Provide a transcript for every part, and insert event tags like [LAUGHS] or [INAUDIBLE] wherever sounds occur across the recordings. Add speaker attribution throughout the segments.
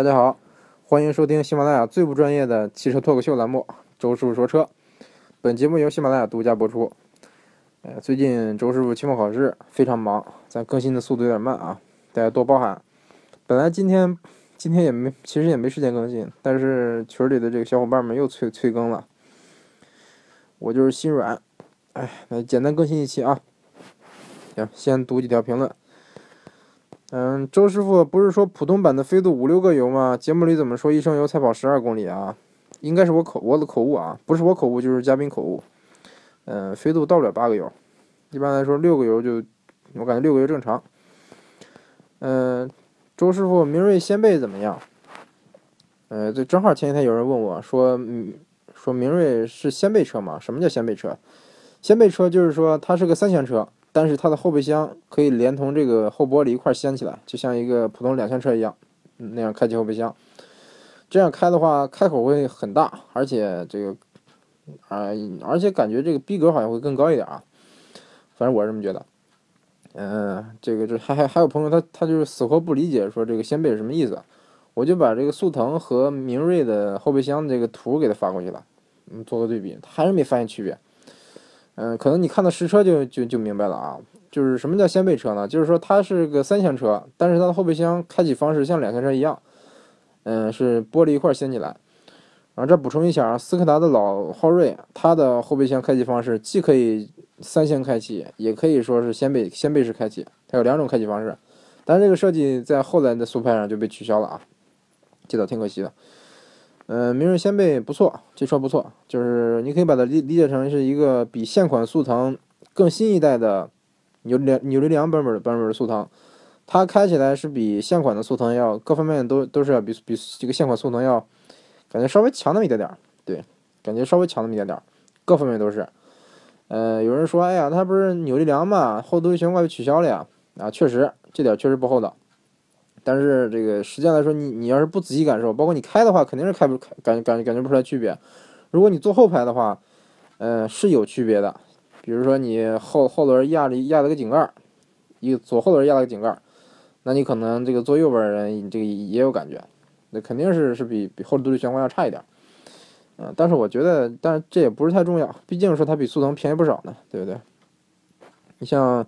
Speaker 1: 大家好，欢迎收听喜马拉雅最不专业的汽车脱口秀栏目《周师傅说车》。本节目由喜马拉雅独家播出。呃，最近周师傅期末考试非常忙，咱更新的速度有点慢啊，大家多包涵。本来今天今天也没，其实也没时间更新，但是群里的这个小伙伴们又催催更了，我就是心软。哎，那简单更新一期啊。行，先读几条评论。嗯，周师傅不是说普通版的飞度五六个油吗？节目里怎么说一升油才跑十二公里啊？应该是我口我的口误啊，不是我口误就是嘉宾口误。嗯，飞度到不了八个油，一般来说六个油就，我感觉六个油正常。嗯，周师傅，明锐掀背怎么样？呃，这正好前几天有人问我说，嗯，说明锐是掀背车吗？什么叫掀背车？掀背车就是说它是个三厢车。但是它的后备箱可以连同这个后玻璃一块掀起来，就像一个普通两厢车一样，那样开启后备箱。这样开的话，开口会很大，而且这个，啊，而且感觉这个逼格好像会更高一点啊。反正我是这么觉得。嗯，这个这还还还有朋友他他就是死活不理解说这个掀背是什么意思，我就把这个速腾和明锐的后备箱这个图给他发过去了，嗯，做个对比，他还是没发现区别。嗯，可能你看到实车就就就明白了啊，就是什么叫掀背车呢？就是说它是个三厢车，但是它的后备箱开启方式像两厢车一样，嗯，是玻璃一块掀起来。然后这补充一下啊，斯柯达的老昊锐，它的后备箱开启方式既可以三厢开启，也可以说是掀背掀背式开启，它有两种开启方式。但是这个设计在后来的速派上就被取消了啊，这倒挺可惜的。嗯，明锐掀背不错，这车不错，就是你可以把它理理解成是一个比现款速腾更新一代的扭力扭力梁版本的版本的速腾，它开起来是比现款的速腾要各方面都都是要比比这个现款速腾要感觉稍微强那么一点点，对，感觉稍微强那么一点点，各方面都是。呃，有人说，哎呀，它不是扭力梁嘛，后独立悬挂被取消了呀？啊，确实，这点确实不厚道。但是这个实际上来说，你你要是不仔细感受，包括你开的话，肯定是开不感感感觉不出来区别。如果你坐后排的话，呃，是有区别的。比如说你后后轮压着压了个井盖，一个左后轮压了个井盖，那你可能这个坐右边的人这个也有感觉，那肯定是是比比后独立悬挂要差一点。嗯，但是我觉得，但是这也不是太重要，毕竟说它比速腾便宜不少呢，对不对？你像。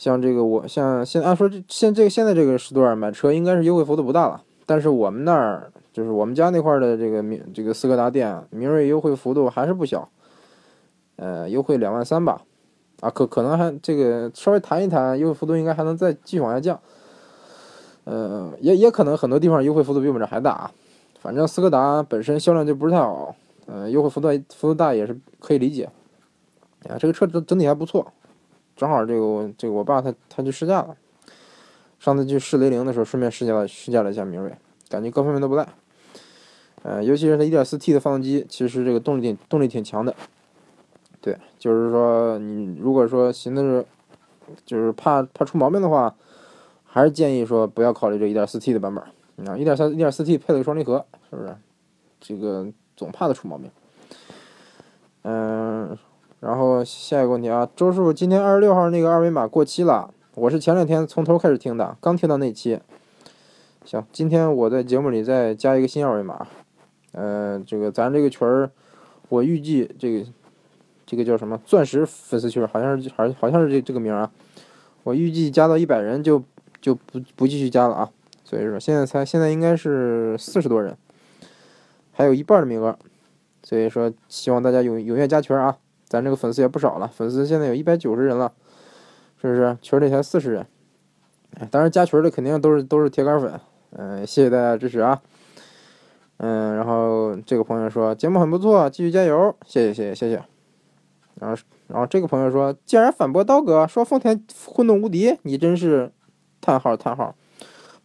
Speaker 1: 像这个我像现按说这现这个现在这个时段买车应该是优惠幅度不大了，但是我们那儿就是我们家那块的这个明这个斯柯达店明锐优惠幅度还是不小，呃优惠两万三吧，啊可可能还这个稍微谈一谈优惠幅度应该还能再继续往下降，呃也也可能很多地方优惠幅度比我们这还大啊，反正斯柯达本身销量就不是太好，呃优惠幅度幅度大也是可以理解，啊这个车整整体还不错。正好这个这个我爸他他去试驾了，上次去试雷凌的时候顺便试驾了试驾了一下明锐，感觉各方面都不赖，呃，尤其是它 1.4T 的发动机，其实这个动力挺动力挺强的，对，就是说你如果说寻思着就是怕怕出毛病的话，还是建议说不要考虑这 1.4T 的版本，啊，1.3 1.4T 配了个双离合，是不是？这个总怕它出毛病，嗯。然后下一个问题啊，周师傅，今天二十六号那个二维码过期了，我是前两天从头开始听的，刚听到那期。行，今天我在节目里再加一个新二维码。呃，这个咱这个群儿，我预计这个这个叫什么钻石粉丝群，好像是好好像是这这个名啊。我预计加到一百人就就不不继续加了啊。所以说现在才现在应该是四十多人，还有一半的名额，所以说希望大家踊踊跃加群啊。咱这个粉丝也不少了，粉丝现在有一百九十人了，是不是？群里才四十人，当然加群的肯定都是都是铁杆粉，嗯，谢谢大家支持啊，嗯，然后这个朋友说节目很不错，继续加油，谢谢谢谢谢谢，然后然后这个朋友说竟然反驳刀哥，说丰田混动无敌，你真是叹号叹号，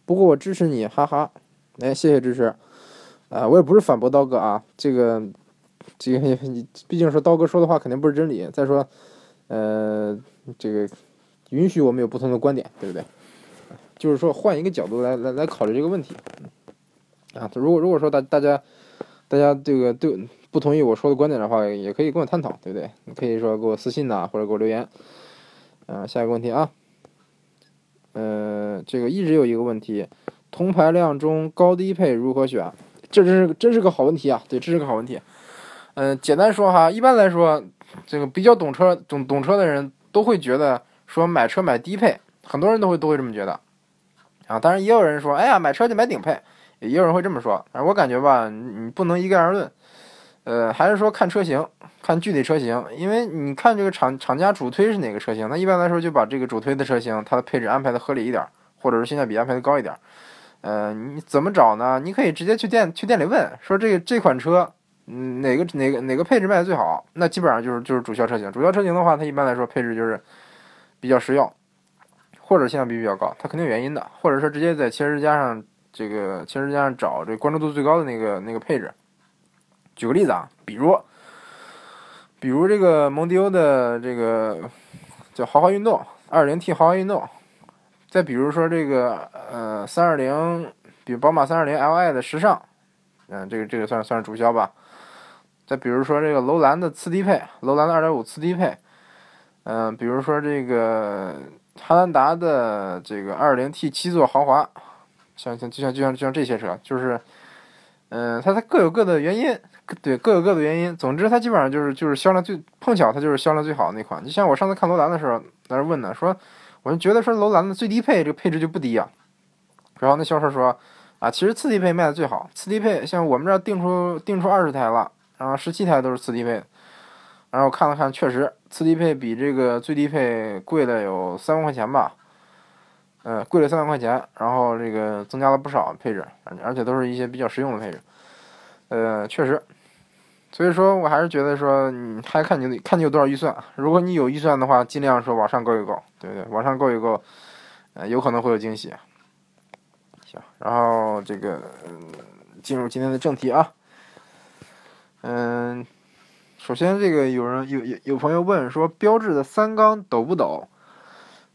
Speaker 1: 不过我支持你，哈哈，哎，谢谢支持，啊，我也不是反驳刀哥啊，这个。这个你 [LAUGHS] 毕竟说刀哥说的话肯定不是真理。再说，呃，这个允许我们有不同的观点，对不对？就是说换一个角度来来来考虑这个问题。啊，如果如果说大大家大家这个对不同意我说的观点的话，也可以跟我探讨，对不对？你可以说给我私信呐，或者给我留言。啊，下一个问题啊，呃，这个一直有一个问题。同排量中高低配如何选？这真是真是个好问题啊！对，这是个好问题。嗯，简单说哈，一般来说，这个比较懂车懂懂车的人都会觉得说买车买低配，很多人都会都会这么觉得啊。当然也有人说，哎呀，买车就买顶配，也有人会这么说。反正我感觉吧，你不能一概而论。呃，还是说看车型，看具体车型，因为你看这个厂厂家主推是哪个车型，那一般来说就把这个主推的车型，它的配置安排的合理一点，或者是性价比安排的高一点。呃，你怎么找呢？你可以直接去店去店里问，说这个这款车，嗯哪个哪个哪个配置卖的最好？那基本上就是就是主销车型。主销车型的话，它一般来说配置就是比较实用，或者性价比比较高，它肯定有原因的。或者说直接在汽车之家上这个汽车之家上找这关注度最高的那个那个配置。举个例子啊，比如，比如这个蒙迪欧的这个叫豪华运动二零 T 豪华运动，再比如说这个呃三二零，比如宝马三二零 Li 的时尚，嗯，这个这个算算是主销吧。再比如说这个楼兰的次低配，楼兰的二点五次低配，嗯，比如说这个汉兰达的这个二零 T 七座豪华，像像就像就像就像这些车，就是，嗯，它它各有各的原因。对，各有各的原因。总之，它基本上就是就是销量最碰巧，它就是销量最好的那款。就像我上次看楼兰的时候，在那问呢，说我就觉得说楼兰的最低配这个配置就不低啊。然后那销售说啊，其实次低配卖的最好。次低配像我们这儿定出定出二十台了，然后十七台都是次低配。然后看了看，确实次低配比这个最低配贵了有三万块钱吧。嗯，贵了三万块钱，然后这个增加了不少配置，而且都是一些比较实用的配置。呃，确实。所以说我还是觉得说，你还看你看你有多少预算。如果你有预算的话，尽量说往上够一够，对不对？往上够一够，呃，有可能会有惊喜。然后这个进入今天的正题啊。嗯，首先这个有人有有有朋友问说，标致的三缸抖不抖？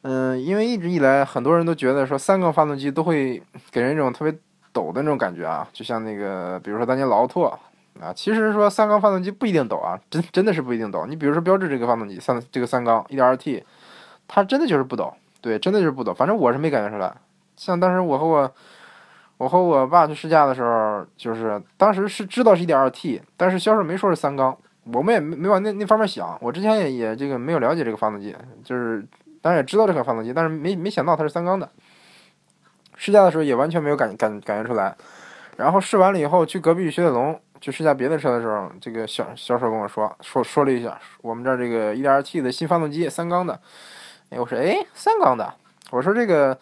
Speaker 1: 嗯，因为一直以来很多人都觉得说三缸发动机都会给人一种特别抖的那种感觉啊，就像那个比如说当年劳拓。啊，其实说三缸发动机不一定抖啊，真真的是不一定抖。你比如说标致这个发动机，三这个三缸 1.2T，它真的就是不抖，对，真的就是不抖。反正我是没感觉出来。像当时我和我我和我爸去试驾的时候，就是当时是知道是一点二 T，但是销售没说是三缸，我们也没没往那那方面想。我之前也也这个没有了解这个发动机，就是当然也知道这款发动机，但是没没想到它是三缸的。试驾的时候也完全没有感感感觉出来。然后试完了以后，去隔壁雪铁龙。去试驾别的车的时候，这个销销售跟我说说说了一下，我们这儿这个 1.2T 的新发动机三缸的，哎，我说哎三缸的，我说这个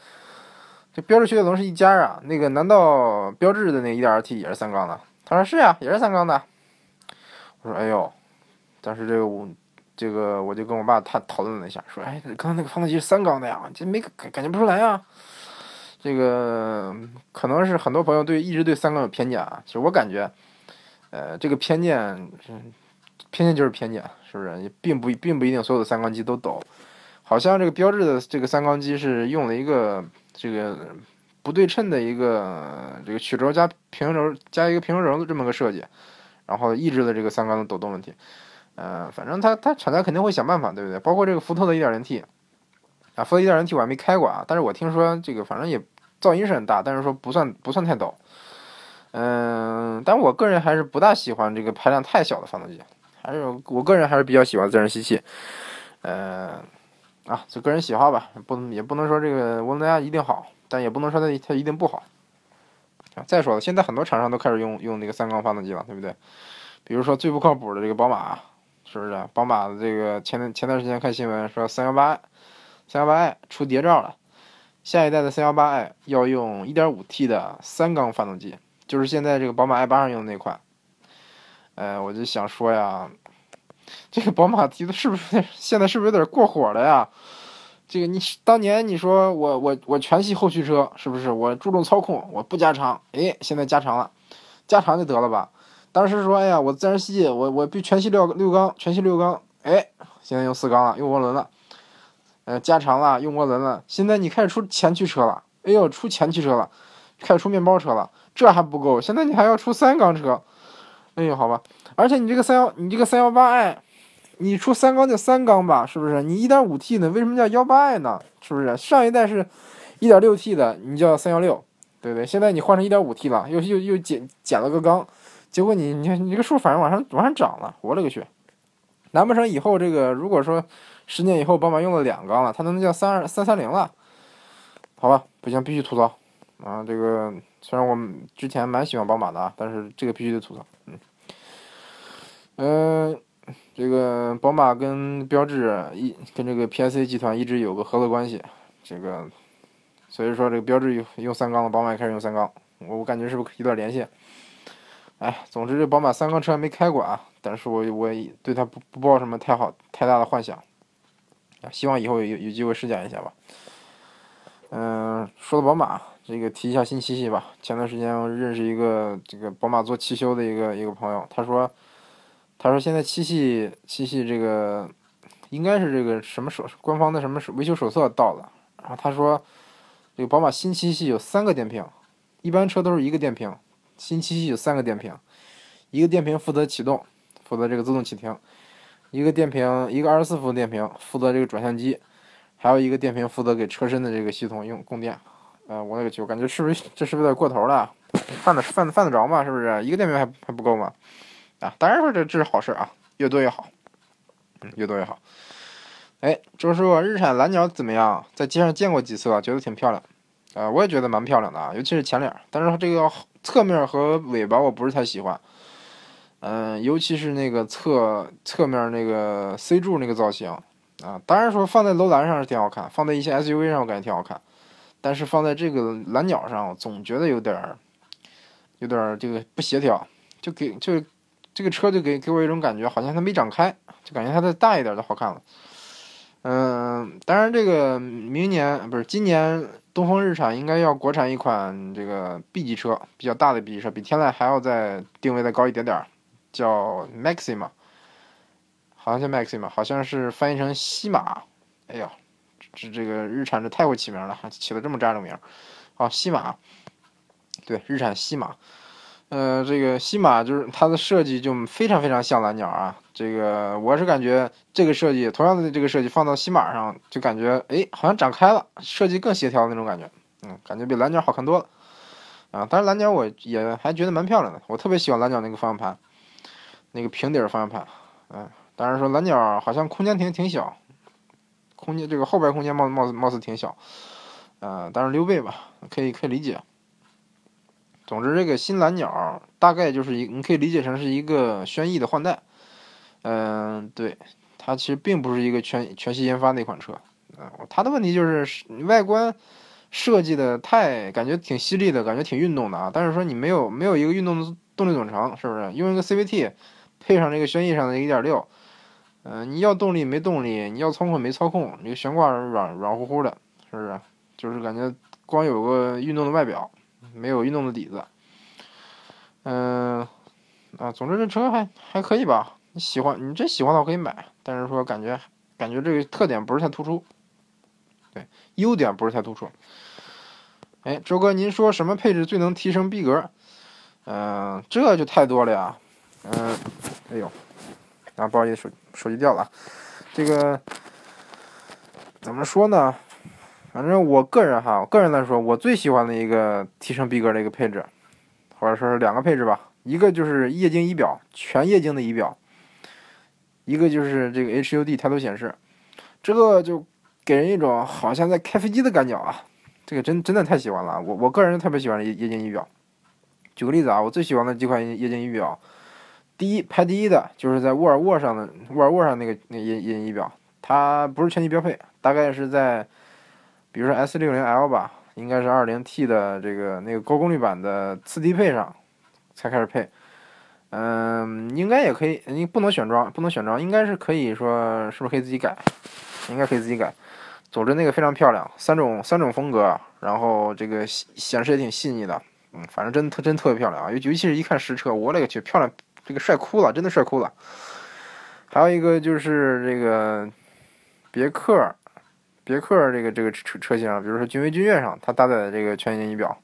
Speaker 1: 这标致雪铁龙是一家啊，那个难道标致的那 1.2T 也是三缸的？他说是呀，也是三缸的。我说哎呦，当时这个我这个我就跟我爸他讨论了一下，说哎，刚才那个发动机是三缸的呀，这没感感觉不出来啊。这个可能是很多朋友对一直对三缸有偏见啊，其实我感觉。呃，这个偏见，偏见就是偏见，是不是？也并不并不一定所有的三缸机都抖，好像这个标志的这个三缸机是用了一个这个不对称的一个这个曲轴加平衡轴加一个平衡轴的这么个设计，然后抑制了这个三缸的抖动问题。呃，反正它它厂家肯定会想办法，对不对？包括这个福特的一点零 T 啊，福特一点零 T 我还没开过啊，但是我听说这个反正也噪音是很大，但是说不算不算太抖。嗯，但我个人还是不大喜欢这个排量太小的发动机，还是我个人还是比较喜欢自然吸气。嗯，啊，就个人喜好吧，不也不能说这个涡轮增压一定好，但也不能说它它一定不好。啊再说了，现在很多厂商都开始用用那个三缸发动机了，对不对？比如说最不靠谱的这个宝马，是不是？宝马的这个前前段时间看新闻说三幺八三幺八 i 出谍照了，下一代的三幺八 i 要用一点五 T 的三缸发动机。就是现在这个宝马 i 八上用的那款，呃，我就想说呀，这个宝马提的是不是 [LAUGHS] 现在是不是有点过火了呀？这个你当年你说我我我全系后驱车是不是？我注重操控，我不加长，哎，现在加长了，加长就得了吧？当时说哎呀，我自然吸，我我必全系六六缸，全系六缸，哎，现在用四缸了，用涡轮了，呃，加长了，用涡轮了，现在你开始出前驱车了，哎呦，出前驱车了，开始出面包车了。这还不够，现在你还要出三缸车，哎呦，好吧，而且你这个三幺，你这个三幺八 i，你出三缸就三缸吧，是不是？你一点五 T 的为什么叫幺八 i 呢？是不是？上一代是一点六 T 的，你叫三幺六，对不对？现在你换成一点五 T 了，又又又减减了个缸，结果你你你这个数反而往上往上涨了，我勒个去！难不成以后这个如果说十年以后宝马用了两缸了，它能叫三二三三零了？好吧，不行，必须吐槽啊！这个虽然我之前蛮喜欢宝马的啊，但是这个必须得吐槽。嗯，嗯，这个宝马跟标致一跟这个 PSA 集团一直有个合作关系，这个所以说这个标致用用三缸了，宝马也开始用三缸，我我感觉是不是有点联系？哎，总之这宝马三缸车还没开过啊，但是我我对它不不抱什么太好太大的幻想，希望以后有有机会试驾一下吧。嗯，说到宝马，这个提一下新七系吧。前段时间我认识一个这个宝马做汽修的一个一个朋友，他说，他说现在七系七系这个应该是这个什么手官方的什么维修手册到了，然后他说，这个宝马新七系有三个电瓶，一般车都是一个电瓶，新七系有三个电瓶，一个电瓶负责启动，负责这个自动启停，一个电瓶一个二十四伏电瓶负责这个转向机。还有一个电瓶负责给车身的这个系统用供电，呃，我那个去，我感觉是不是这是不是有点过头了？[LAUGHS] 犯得犯犯得着吗？是不是一个电瓶还还不够吗？啊，当然说这这是好事啊，越多越好，越多越好。哎，周师傅，日产蓝鸟怎么样？在街上见过几次了，觉得挺漂亮，啊，我也觉得蛮漂亮的啊，尤其是前脸，但是它这个侧面和尾巴我不是太喜欢，嗯，尤其是那个侧侧面那个 C 柱那个造型。啊，当然说放在楼兰上是挺好看，放在一些 SUV 上我感觉挺好看，但是放在这个蓝鸟上，我总觉得有点儿，有点儿这个不协调，就给就这个车就给给我一种感觉，好像它没长开，就感觉它再大一点就好看了。嗯，当然这个明年不是今年，东风日产应该要国产一款这个 B 级车，比较大的 B 级车，比天籁还要再定位再高一点点，叫 Maxima。好像叫 Maxima，好像是翻译成西马。哎呀，这这个日产这太会起名了，起了这么扎的名。好，西马，对，日产西马。呃，这个西马就是它的设计就非常非常像蓝鸟啊。这个我是感觉这个设计，同样的这个设计放到西马上，就感觉哎，好像展开了，设计更协调的那种感觉。嗯，感觉比蓝鸟好看多了。啊，但是蓝鸟我也还觉得蛮漂亮的，我特别喜欢蓝鸟那个方向盘，那个平底方向盘，嗯。当然说蓝鸟好像空间挺挺小，空间这个后边空间貌貌貌似挺小，呃，但是溜背吧，可以可以理解。总之，这个新蓝鸟大概就是一，你可以理解成是一个轩逸的换代。嗯，对，它其实并不是一个全全系研发的一款车。嗯，它的问题就是外观设计的太感觉挺犀利的，感觉挺运动的啊。但是说你没有没有一个运动的动力总成，是不是？用一个 CVT 配上这个轩逸上的1.6。嗯，你要动力没动力，你要操控没操控，这个悬挂软软乎乎的，是不是？就是感觉光有个运动的外表，没有运动的底子。嗯，啊，总之这车还还可以吧？你喜欢，你真喜欢的话可以买，但是说感觉感觉这个特点不是太突出，对，优点不是太突出。哎，周哥，您说什么配置最能提升逼格？嗯，这就太多了呀。嗯，哎呦。啊，不好意思，手手机掉了。这个怎么说呢？反正我个人哈，我个人来说，我最喜欢的一个提升逼格的一个配置，或者说是两个配置吧。一个就是液晶仪表，全液晶的仪表；一个就是这个 HUD 抬头显示。这个就给人一种好像在开飞机的感觉啊！这个真真的太喜欢了。我我个人特别喜欢液晶仪表。举个例子啊，我最喜欢的几款液晶仪表。第一排第一的就是在沃尔沃上的沃尔沃上那个那液液晶仪表，它不是全系标配，大概是在，比如说 S 六零 L 吧，应该是二零 T 的这个那个高功率版的次低配上才开始配，嗯，应该也可以，你不能选装，不能选装，应该是可以说是不是可以自己改，应该可以自己改。总之那个非常漂亮，三种三种风格，然后这个显示也挺细腻的，嗯，反正真特真特别漂亮啊，尤尤其是一看实车，我勒个去，漂亮！这个帅哭了，真的帅哭了。还有一个就是这个别克，别克这个这个车车型，比如说君威、君越上，它搭载的这个全液晶仪表，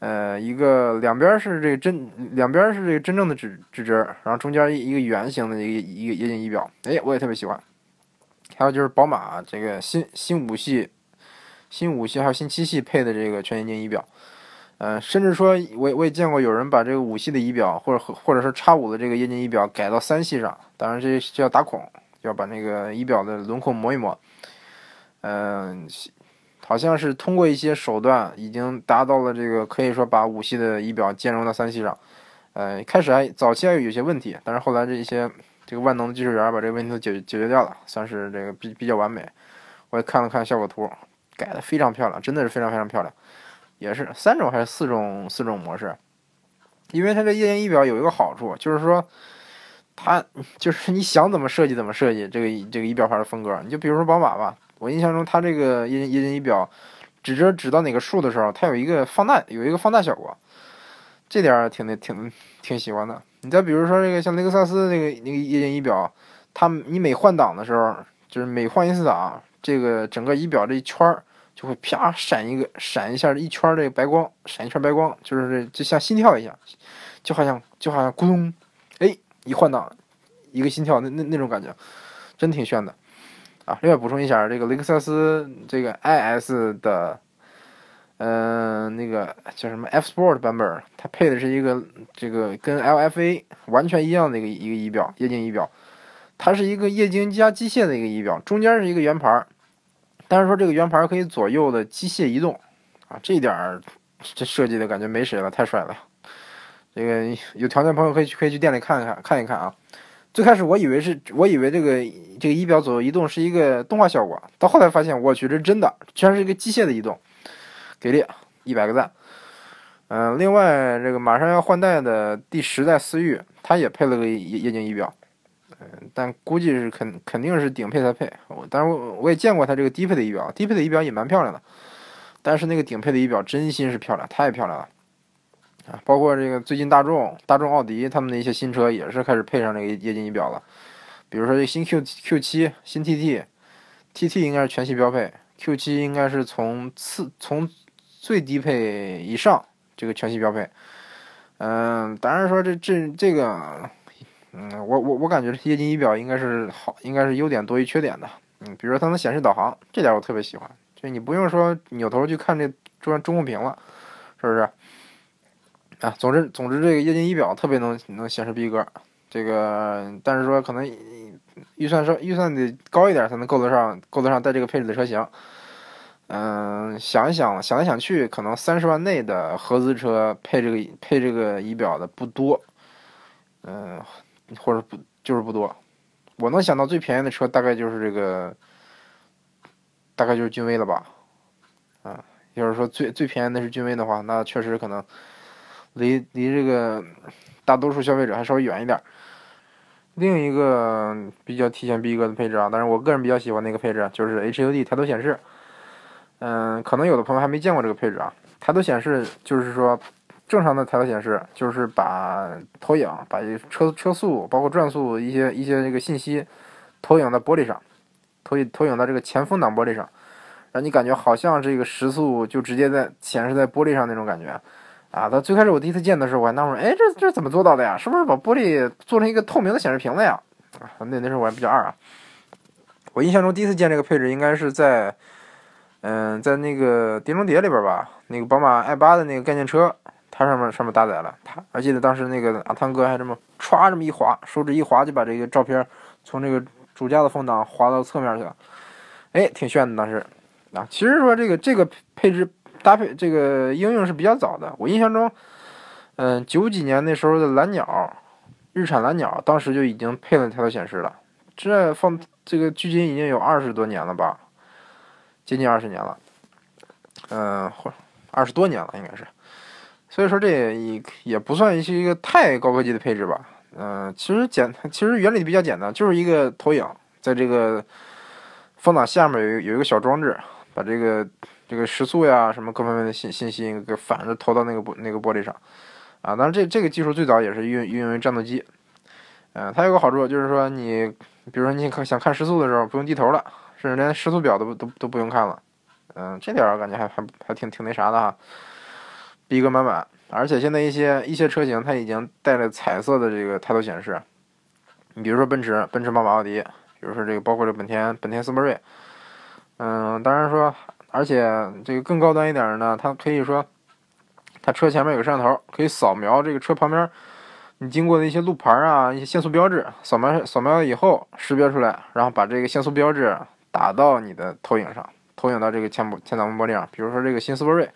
Speaker 1: 呃，一个两边是这个真，两边是这个真正的指指针，然后中间一一个圆形的一个一个液晶仪表，哎，我也特别喜欢。还有就是宝马这个新新五系、新五系还有新七系配的这个全液晶仪表，嗯，甚至说，我我也见过有人把这个五系的仪表，或者或者是叉五的这个液晶仪表改到三系上，当然这就要打孔，要把那个仪表的轮廓磨一磨。嗯，好像是通过一些手段，已经达到了这个可以说把五系的仪表兼容到三系上。呃，开始还早期还有些问题，但是后来这一些这个万能的技术员把这个问题都解决解决掉了，算是这个比比较完美。我也看了看效果图，改的非常漂亮，真的是非常非常漂亮。也是三种还是四种四种模式，因为它这液晶仪表有一个好处，就是说它就是你想怎么设计怎么设计这个这个仪表盘的风格。你就比如说宝马吧，我印象中它这个液晶液晶仪表指着指到哪个数的时候，它有一个放大有一个放大效果，这点挺挺挺喜欢的。你再比如说这个像雷克萨斯那个那个液晶仪表，它你每换挡的时候，就是每换一次挡，这个整个仪表这一圈儿。就会啪闪一个闪一下一圈这个白光，闪一圈白光，就是就像心跳一样，就好像就好像咕咚，哎，一换挡，一个心跳，那那那种感觉，真挺炫的啊！另外补充一下，这个雷克萨斯这个 IS 的，嗯，那个叫什么 F Sport 版本，它配的是一个这个跟 LFA 完全一样的一个一个仪表，液晶仪表，它是一个液晶加机械的一个仪表，中间是一个圆盘。但是说这个圆盘可以左右的机械移动，啊，这一点儿这设计的感觉没谁了，太帅了。这个有条件朋友可以去可以去店里看一看看一看啊。最开始我以为是我以为这个这个仪表左右移动是一个动画效果，到后来发现我去这是真的，居然是一个机械的移动，给力，一百个赞。嗯，另外这个马上要换代的第十代思域，它也配了个液液晶仪表。嗯，但估计是肯肯定是顶配才配。我但是我我也见过它这个低配的仪表，低配的仪表也蛮漂亮的。但是那个顶配的仪表真心是漂亮，太漂亮了啊！包括这个最近大众、大众奥迪他们的一些新车也是开始配上这个液晶仪表了。比如说这新 Q Q 七、新 TT，TT 应该是全系标配，Q 七应该是从次从最低配以上这个全系标配。嗯，当然说这这这个。嗯，我我我感觉液晶仪表应该是好，应该是优点多于缺点的。嗯，比如说它能显示导航，这点我特别喜欢，就你不用说扭头去看这中中控屏了，是不是？啊，总之总之这个液晶仪表特别能能显示逼格，这个但是说可能预算稍预算得高一点才能够得上够得上带这个配置的车型。嗯，想一想想来想去，可能三十万内的合资车配这个配这个仪表的不多。嗯。或者不就是不多，我能想到最便宜的车大概就是这个，大概就是君威了吧，啊，要是说最最便宜的是君威的话，那确实可能离离这个大多数消费者还稍微远一点。另一个比较体现逼格的配置啊，但是我个人比较喜欢那个配置就是 HUD 抬头显示，嗯，可能有的朋友还没见过这个配置啊，抬头显示就是说。正常的抬头显示就是把投影、把车车速、包括转速一些一些这个信息投影在玻璃上，投影投影到这个前风挡玻璃上，让你感觉好像这个时速就直接在显示在玻璃上那种感觉啊！到最开始我第一次见的时候，我还纳闷，哎，这这怎么做到的呀？是不是把玻璃做成一个透明的显示屏了呀？啊，那那时候我还比较二啊。我印象中第一次见这个配置应该是在，嗯，在那个《碟中谍》里边吧，那个宝马 i 八的那个概念车。它上面上面搭载了，它，我记得当时那个阿汤哥还这么歘这么一划，手指一划就把这个照片从这个主驾的风挡划到侧面去了，哎，挺炫的当时。啊，其实说这个这个配置搭配这个应用是比较早的，我印象中，嗯，九几年那时候的蓝鸟，日产蓝鸟当时就已经配了抬头显示了，这放这个距今已经有二十多年了吧，接近二十年了，嗯，或二十多年了应该是。所以说这也也不算是一个太高科技的配置吧，嗯，其实简其实原理比较简单，就是一个投影，在这个风挡下面有有一个小装置，把这个这个时速呀什么各方面的信信息给反着投到那个玻那个玻璃上，啊，当然这这个技术最早也是运运用于战斗机，嗯，它有个好处就是说你比如说你看想看时速的时候不用低头了，甚至连时速表都都都不用看了，嗯，这点我感觉还还还挺挺那啥的哈。逼格满满，而且现在一些一些车型它已经带了彩色的这个抬头显示，你比如说奔驰、奔驰、宝马、奥迪，比如说这个包括这本田、本田思铂睿，嗯，当然说，而且这个更高端一点的呢，它可以说，它车前面有个摄像头，可以扫描这个车旁边你经过的一些路牌啊、一些限速标志，扫描扫描了以后识别出来，然后把这个限速标志打到你的投影上，投影到这个前前挡风玻璃上。比如说这个新斯铂瑞，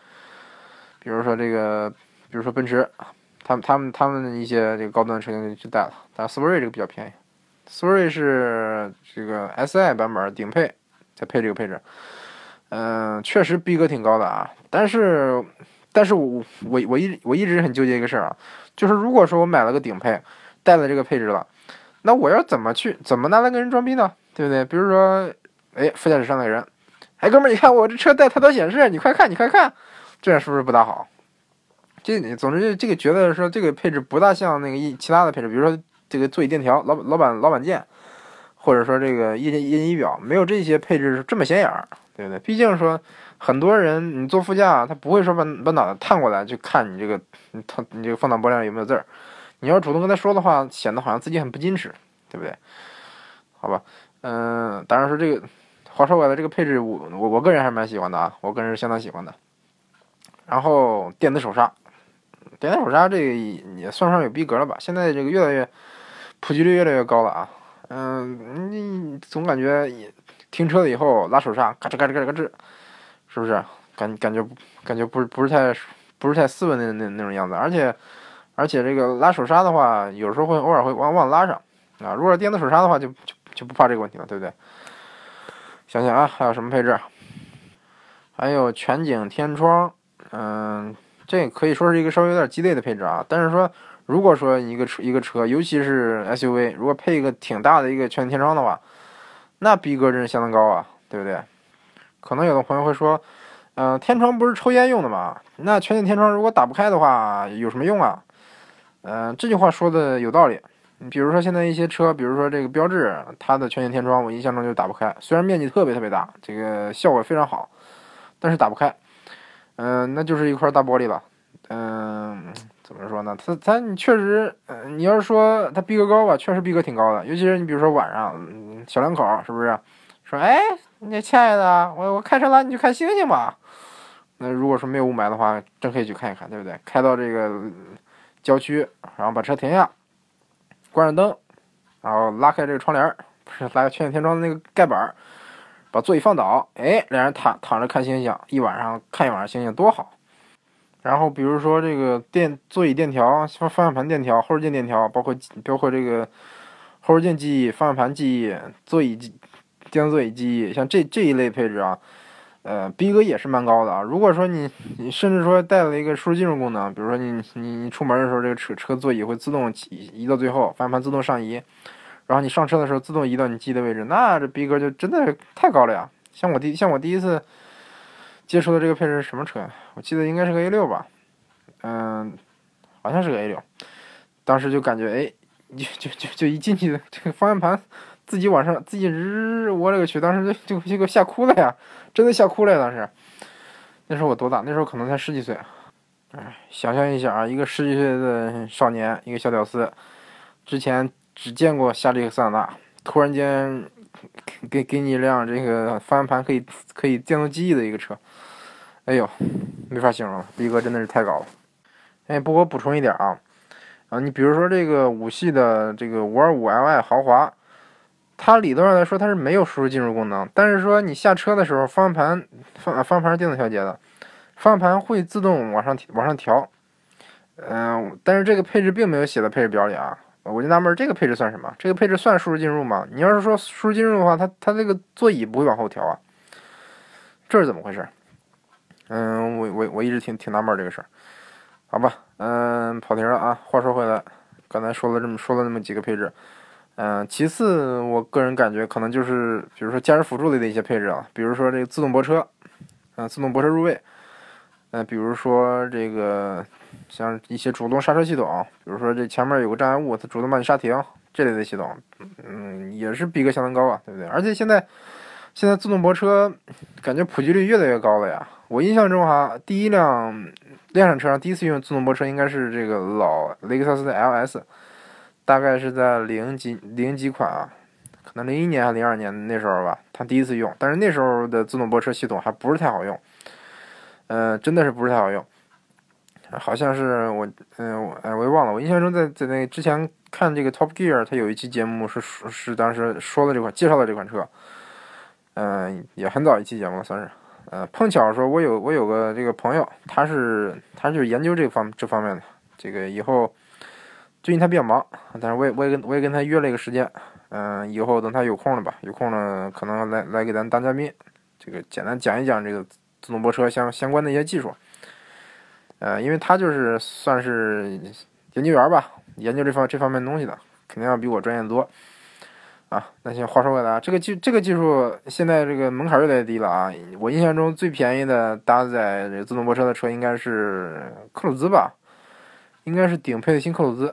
Speaker 1: 比如说这个，比如说奔驰，他们他们他们一些这个高端车型就带了，但斯铂瑞这个比较便宜，斯铂瑞是这个 SI 版本顶配才配这个配置，嗯，确实逼格挺高的啊，但是。但是我我我一我一直很纠结一个事儿啊，就是如果说我买了个顶配，带了这个配置了，那我要怎么去怎么拿来跟人装逼呢？对不对？比如说，哎，副驾驶上那人，哎，哥们儿，你看我这车带抬头显示，你快看，你快看，这样是不是不大好？这你总之这个觉得说这个配置不大像那个一其他的配置，比如说这个座椅电调、老老板老板键，或者说这个液晶液晶仪表，没有这些配置是这么显眼儿，对不对？毕竟说。很多人，你坐副驾，他不会说把把脑袋探过来去看你这个，你他你这个放挡玻璃上有没有字儿。你要主动跟他说的话，显得好像自己很不矜持，对不对？好吧，嗯，当然说这个，话说回来，这个配置我我我个人还是蛮喜欢的啊，我个人是相当喜欢的。然后电子手刹，电子手刹这个也算上有逼格了吧？现在这个越来越普及率越来越高了啊。嗯，你总感觉停车了以后拉手刹，嘎吱嘎吱嘎吱嘎吱。是不是感感觉感觉不是不是太不是太斯文的那那种样子？而且而且这个拉手刹的话，有时候会偶尔会忘忘拉上啊。如果是电子手刹的话，就就就不怕这个问题了，对不对？想想啊，还有什么配置？还有全景天窗，嗯，这可以说是一个稍微有点鸡肋的配置啊。但是说，如果说一个车一个车，尤其是 SUV，如果配一个挺大的一个全景天窗的话，那逼格真是相当高啊，对不对？可能有的朋友会说，嗯，天窗不是抽烟用的吗？那全景天窗如果打不开的话，有什么用啊？嗯，这句话说的有道理。你比如说现在一些车，比如说这个标志，它的全景天窗，我印象中就打不开。虽然面积特别特别大，这个效果非常好，但是打不开。嗯，那就是一块大玻璃了。嗯，怎么说呢？它它你确实，嗯，你要是说它逼格高吧，确实逼格挺高的。尤其是你比如说晚上，小两口是不是？说哎。你亲爱的，我我开车拉，你去看星星吧。那如果说没有雾霾的话，真可以去看一看，对不对？开到这个郊区，然后把车停下，关上灯，然后拉开这个窗帘不是拉开全景天窗的那个盖板把座椅放倒，哎，两人躺躺着看星星，一晚上看一晚上星星多好。然后比如说这个电座椅电调、方方向盘电调、后视镜电调，包括包括这个后视镜记忆、方向盘记忆、座椅记。电动座椅记忆，像这这一类配置啊，呃，逼格也是蛮高的啊。如果说你你甚至说带了一个数字进入功能，比如说你你你出门的时候，这个车车座椅会自动移移到最后，方向盘自动上移，然后你上车的时候自动移到你记忆的位置，那这逼格就真的太高了呀。像我第像我第一次接触的这个配置是什么车？我记得应该是个 A 六吧，嗯，好像是个 A 六，当时就感觉哎，就就就就一进去这个方向盘。自己往上，自己日，我勒个去！当时就就就给我吓哭了呀，真的吓哭了呀。当时，那时候我多大？那时候可能才十几岁。哎，想象一下啊，一个十几岁的少年，一个小屌丝，之前只见过夏利和桑塔纳，突然间给给你一辆这个方向盘可以可以电动记忆的一个车，哎呦，没法形容了，逼格真的是太高了。哎，不过补充一点啊，啊，你比如说这个五系的这个五二五 Li 豪华。它理论上来说它是没有输入进入功能，但是说你下车的时候方向盘方方向盘是电子调节的，方向盘会自动往上往上调。嗯，但是这个配置并没有写在配置表里啊，我就纳闷这个配置算什么？这个配置算输出进入吗？你要是说输入进入的话，它它这个座椅不会往后调啊，这是怎么回事？嗯，我我我一直挺挺纳闷这个事儿，好吧，嗯，跑题了啊。话说回来，刚才说了这么说了那么几个配置。嗯，其次，我个人感觉可能就是，比如说驾驶辅助类的一些配置啊，比如说这个自动泊车，嗯，自动泊车入位，嗯，比如说这个像一些主动刹车系统，比如说这前面有个障碍物，它主动帮你刹停这类的系统，嗯，也是逼格相当高啊，对不对？而且现在现在自动泊车感觉普及率越来越高了呀。我印象中哈，第一辆量产车上第一次用自动泊车应该是这个老雷克萨斯的 LS。大概是在零几零几款啊，可能零一年还是零二年那时候吧，他第一次用。但是那时候的自动泊车系统还不是太好用，呃，真的是不是太好用。好像是我，嗯，我哎，我也忘了。我印象中在在那之前看这个 Top Gear，他有一期节目是是当时说了这款，介绍了这款车，嗯，也很早一期节目，算是。呃，碰巧说，我有我有个这个朋友，他是他就是研究这方这方面的。这个以后最近他比较忙，但是我也我也跟我也跟他约了一个时间，嗯，以后等他有空了吧，有空了可能来来给咱当嘉宾，这个简单讲一讲这个自动泊车相相关的一些技术。呃，因为他就是算是研究员吧，研究这方这方面东西的，肯定要比我专业多。啊，那行，话说回来啊，这个技这个技术现在这个门槛越来越低了啊。我印象中最便宜的搭载自动泊车的车应该是克鲁兹吧，应该是顶配的新克鲁兹。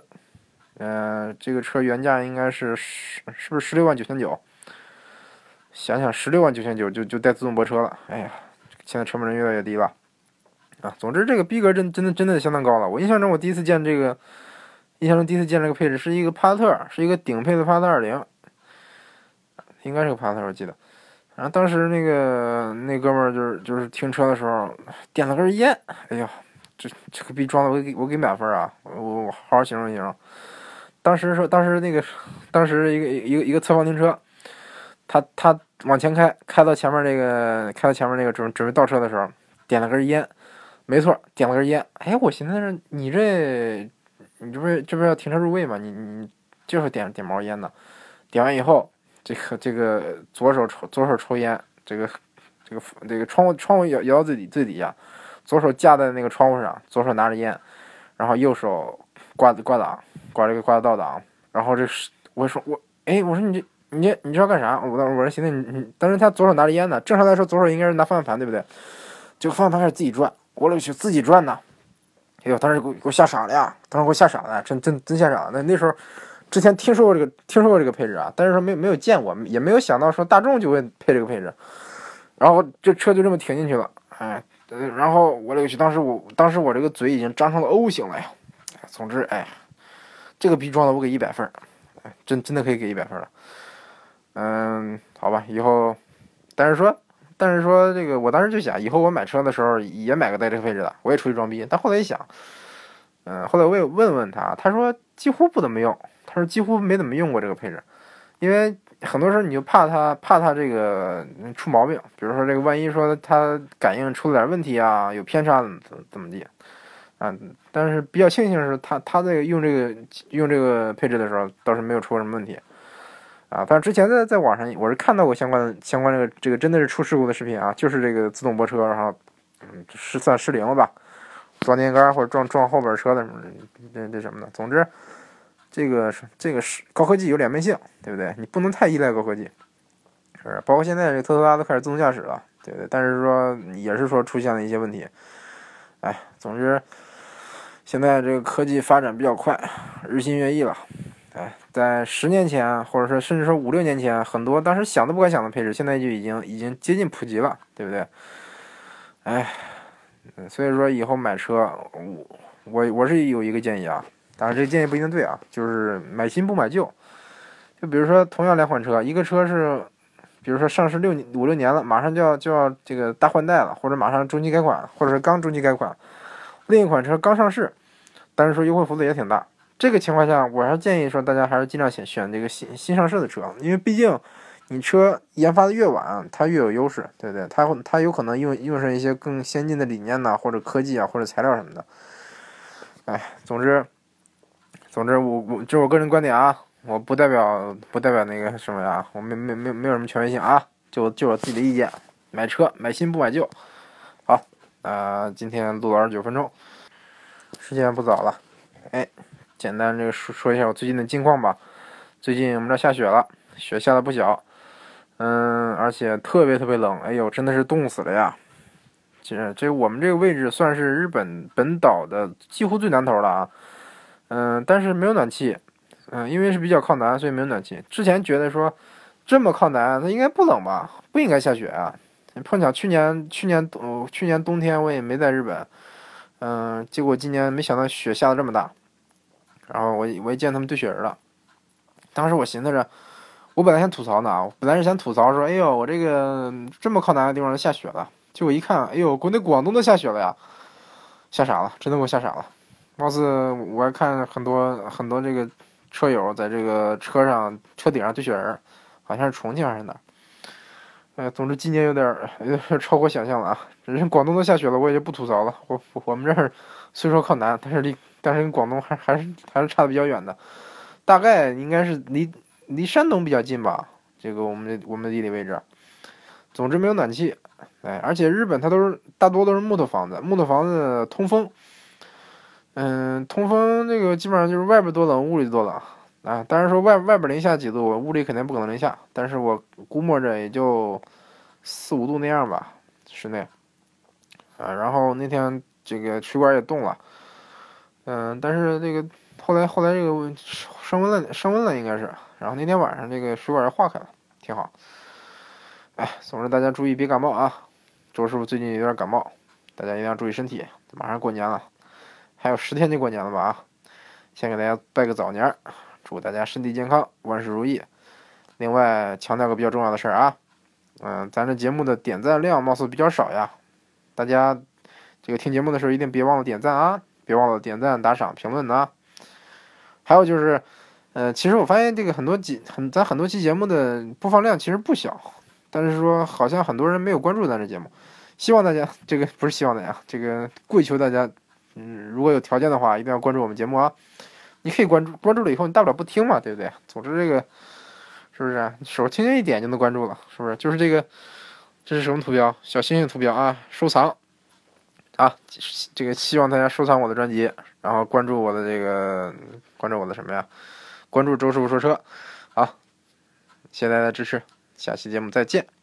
Speaker 1: 嗯，这个车原价应该是十，是不是十六万九千九？想想十六万九千九就就带自动泊车了，哎呀，现在成本越来越低了啊。总之这个逼格真真的真的相当高了。我印象中我第一次见这个，印象中第一次见这个配置是一个帕萨特，是一个顶配的帕萨特二零。应该是个帕萨特，我记得。然后当时那个那哥们儿就是就是停车的时候点了根烟，哎呀，这这个逼装的我给我给满分啊！我我好好形容形容。当时说当时那个当时一个一个一个侧方停车，他他往前开，开到前面那个开到前面那个准准备倒车的时候，点了根烟，没错，点了根烟。哎，我寻思着你这你这不是这不是要停车入位吗？你你就是点点毛烟呢？点完以后。这个这个左手抽左手抽烟，这个这个这个窗户窗户摇摇到最底最底下，左手架在那个窗户上，左手拿着烟，然后右手挂挂档挂这个挂倒档，然后这是我说我哎我说你这你这你知道干啥？我当时我说寻思你你当时他左手拿着烟呢，正常来说左手应该是拿方向盘对不对？就方向盘开始自己转，我勒个去自己转呢！哎呦，当时给我给我吓傻了呀！当时给我吓傻了，真真真吓傻了。那那时候。之前听说过这个，听说过这个配置啊，但是说没没有见过，也没有想到说大众就会配这个配置，然后这车就这么停进去了，哎，然后我勒个去，当时我当时我这个嘴已经张成了 O 型了呀，总之哎，这个逼装的我给一百分，哎，真真的可以给一百分了，嗯，好吧，以后，但是说，但是说这个，我当时就想，以后我买车的时候也买个带这个配置的，我也出去装逼，但后来一想，嗯，后来我也问问他，他说几乎不怎么用。他说几乎没怎么用过这个配置，因为很多时候你就怕它怕它这个出毛病，比如说这个万一说它感应出了点问题啊，有偏差怎么怎么地啊？但是比较庆幸是他他在用这个用这个配置的时候倒是没有出过什么问题啊。但是之前在在网上我是看到过相关的相关这个这个真的是出事故的视频啊，就是这个自动泊车然后嗯失算失灵了吧，撞电杆或者撞撞后边车的什么这这什么的，总之。这个是这个是高科技有两面性，对不对？你不能太依赖高科技，是包括现在这特斯拉都开始自动驾驶了，对不对？但是说也是说出现了一些问题，哎，总之现在这个科技发展比较快，日新月异了，哎，在十年前或者说甚至说五六年前，很多当时想都不敢想的配置，现在就已经已经接近普及了，对不对？哎，所以说以后买车，我我我是有一个建议啊。当然，这个建议不一定对啊，就是买新不买旧。就比如说，同样两款车，一个车是，比如说上市六年五六年了，马上就要就要这个大换代了，或者马上中期改款，或者是刚中期改款；另一款车刚上市，但是说优惠幅度也挺大。这个情况下，我还是建议说，大家还是尽量选选这个新新上市的车，因为毕竟你车研发的越晚，它越有优势，对不对？它它有可能用用上一些更先进的理念呐，或者科技啊，或者材料什么的。哎，总之。总之，我我这是我个人观点啊，我不代表不代表那个什么呀，我没没没没有什么权威性啊，就就我自己的意见，买车买新不买旧。好，呃，今天录了二十九分钟，时间不早了，哎，简单这个说说一下我最近的近况吧。最近我们这下雪了，雪下的不小，嗯，而且特别特别冷，哎呦，真的是冻死了呀。其实这我们这个位置算是日本本岛的几乎最南头了啊。嗯，但是没有暖气，嗯，因为是比较靠南，所以没有暖气。之前觉得说这么靠南，它应该不冷吧，不应该下雪啊。碰巧去年去年冬去年冬天我也没在日本，嗯，结果今年没想到雪下的这么大，然后我我也见他们堆雪人了。当时我寻思着，我本来想吐槽呢，本来是想吐槽说，哎呦，我这个这么靠南的地方都下雪了，结果一看，哎呦，国内广东都下雪了呀。吓傻了，真的给我吓傻了。貌似我还看很多很多这个车友在这个车上车顶上堆雪人，好像是重庆还是哪儿？呃，总之今年有点有点超过想象了啊！人广东都下雪了，我也就不吐槽了。我我们这儿虽说靠南，但是离但是跟广东还还是还是差的比较远的，大概应该是离离山东比较近吧。这个我们我们的地理位置，总之没有暖气，哎，而且日本它都是大多都是木头房子，木头房子通风。嗯，通风这个基本上就是外边多冷，屋里多冷啊。当然说外外边零下几度，屋里肯定不可能零下。但是我估摸着也就四五度那样吧，室内。啊，然后那天这个水管也冻了，嗯，但是那个后来后来这个升温了，升温了应该是。然后那天晚上这个水管也化开了，挺好。哎，总之大家注意别感冒啊！周师傅最近有点感冒，大家一定要注意身体。马上过年了。还有十天就过年了吧啊！先给大家拜个早年，祝大家身体健康，万事如意。另外强调个比较重要的事儿啊，嗯，咱这节目的点赞量貌似比较少呀，大家这个听节目的时候一定别忘了点赞啊，别忘了点赞、打赏、评论啊。还有就是，呃，其实我发现这个很多节很咱很多期节目的播放量其实不小，但是说好像很多人没有关注咱这节目，希望大家这个不是希望大家，这个跪求大家。嗯，如果有条件的话，一定要关注我们节目啊！你可以关注，关注了以后你大不了不听嘛，对不对？总之这个是不是手轻轻一点就能关注了？是不是？就是这个，这是什么图标？小星星图标啊！收藏啊！这个希望大家收藏我的专辑，然后关注我的这个，关注我的什么呀？关注周师傅说车。好，谢谢大家的支持，下期节目再见。